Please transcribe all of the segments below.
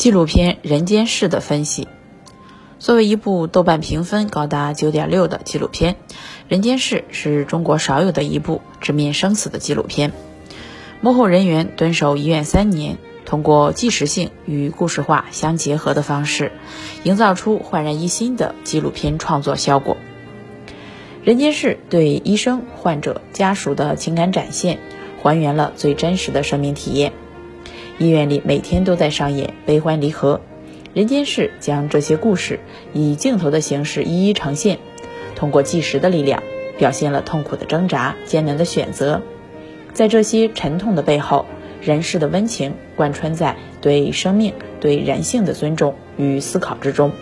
纪录片《人间世》的分析。作为一部豆瓣评分高达九点六的纪录片，《人间世》是中国少有的一部直面生死的纪录片。幕后人员蹲守医院三年，通过纪实性与故事化相结合的方式，营造出焕然一新的纪录片创作效果。《人间世》对医生、患者、家属的情感展现，还原了最真实的生命体验。医院里每天都在上演悲欢离合，人间世将这些故事以镜头的形式一一呈现，通过纪实的力量，表现了痛苦的挣扎、艰难的选择。在这些沉痛的背后，人世的温情贯穿在对生命、对人性的尊重与思考之中。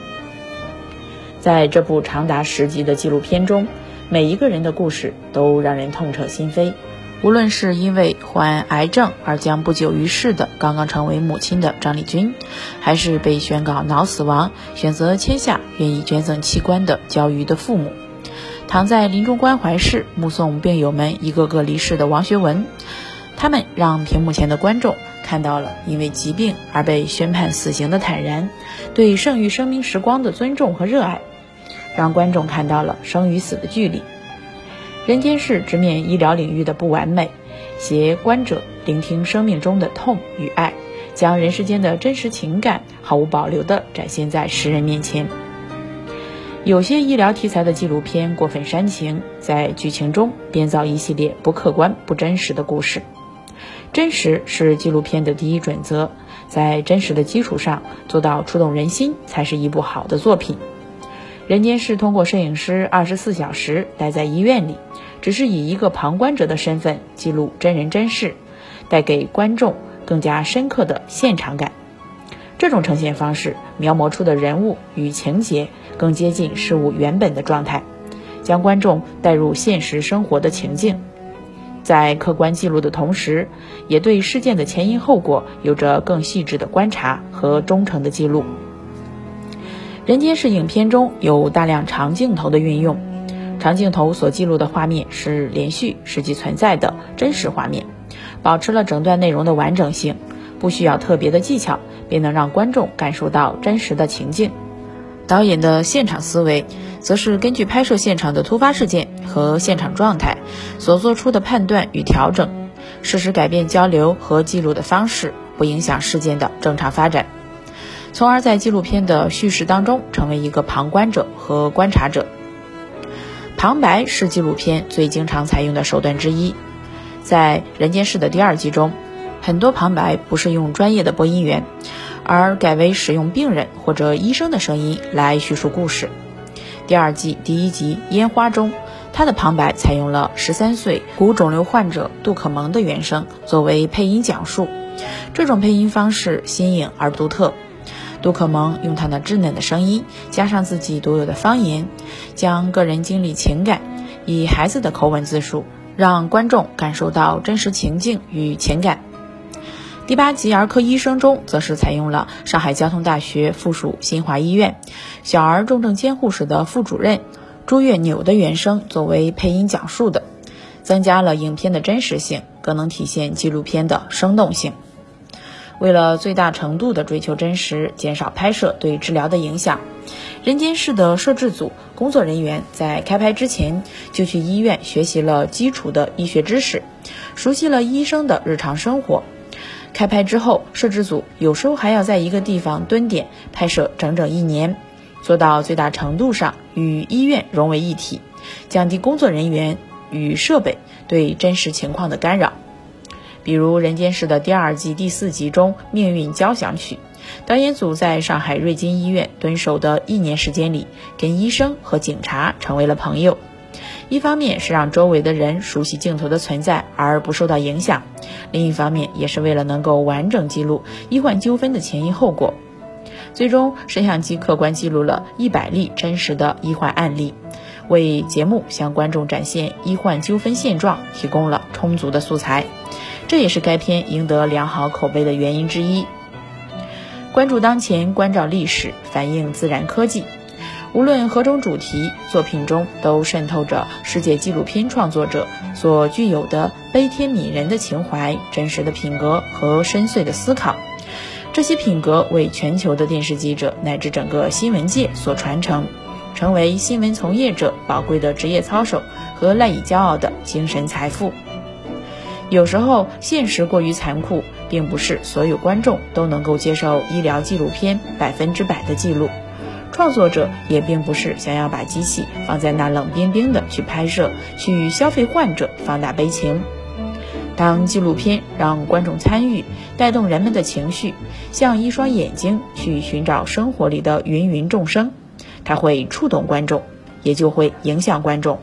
在这部长达十集的纪录片中，每一个人的故事都让人痛彻心扉。无论是因为患癌症而将不久于世的刚刚成为母亲的张丽君，还是被宣告脑死亡、选择签下愿意捐赠器官的焦瑜的父母，躺在临终关怀室目送病友们一个个离世的王学文，他们让屏幕前的观众看到了因为疾病而被宣判死刑的坦然，对剩余生命时光的尊重和热爱，让观众看到了生与死的距离。人间世直面医疗领域的不完美，携观者聆听生命中的痛与爱，将人世间的真实情感毫无保留地展现在世人面前。有些医疗题材的纪录片过分煽情，在剧情中编造一系列不客观、不真实的故事。真实是纪录片的第一准则，在真实的基础上做到触动人心，才是一部好的作品。人间世通过摄影师二十四小时待在医院里，只是以一个旁观者的身份记录真人真事，带给观众更加深刻的现场感。这种呈现方式描摹出的人物与情节更接近事物原本的状态，将观众带入现实生活的情境，在客观记录的同时，也对事件的前因后果有着更细致的观察和忠诚的记录。人间世影片中有大量长镜头的运用，长镜头所记录的画面是连续、实际存在的真实画面，保持了整段内容的完整性，不需要特别的技巧，便能让观众感受到真实的情境。导演的现场思维，则是根据拍摄现场的突发事件和现场状态所做出的判断与调整，适时改变交流和记录的方式，不影响事件的正常发展。从而在纪录片的叙事当中成为一个旁观者和观察者。旁白是纪录片最经常采用的手段之一。在《人间世》的第二季中，很多旁白不是用专业的播音员，而改为使用病人或者医生的声音来叙述故事。第二季第一集《烟花》中，他的旁白采用了十三岁骨肿瘤患者杜可萌的原声作为配音讲述。这种配音方式新颖而独特。杜可萌用她那稚嫩的声音，加上自己独有的方言，将个人经历、情感以孩子的口吻自述，让观众感受到真实情境与情感。第八集儿科医生中，则是采用了上海交通大学附属新华医院小儿重症监护室的副主任朱月纽的原声作为配音讲述的，增加了影片的真实性，更能体现纪录片的生动性。为了最大程度地追求真实，减少拍摄对治疗的影响，人间世的摄制组工作人员在开拍之前就去医院学习了基础的医学知识，熟悉了医生的日常生活。开拍之后，摄制组有时候还要在一个地方蹲点拍摄整整一年，做到最大程度上与医院融为一体，降低工作人员与设备对真实情况的干扰。比如《人间世》的第二季第四集中，《命运交响曲》，导演组在上海瑞金医院蹲守的一年时间里，跟医生和警察成为了朋友。一方面是让周围的人熟悉镜头的存在而不受到影响，另一方面也是为了能够完整记录医患纠纷的前因后果。最终，摄像机客观记录了一百例真实的医患案例，为节目向观众展现医患纠纷现状提供了充足的素材。这也是该片赢得良好口碑的原因之一。关注当前，关照历史，反映自然科技。无论何种主题，作品中都渗透着世界纪录片创作者所具有的悲天悯人的情怀、真实的品格和深邃的思考。这些品格为全球的电视记者乃至整个新闻界所传承，成为新闻从业者宝贵的职业操守和赖以骄傲的精神财富。有时候，现实过于残酷，并不是所有观众都能够接受医疗纪录片百分之百的记录。创作者也并不是想要把机器放在那冷冰冰的去拍摄，去消费患者，放大悲情。当纪录片让观众参与，带动人们的情绪，像一双眼睛去寻找生活里的芸芸众生，它会触动观众，也就会影响观众。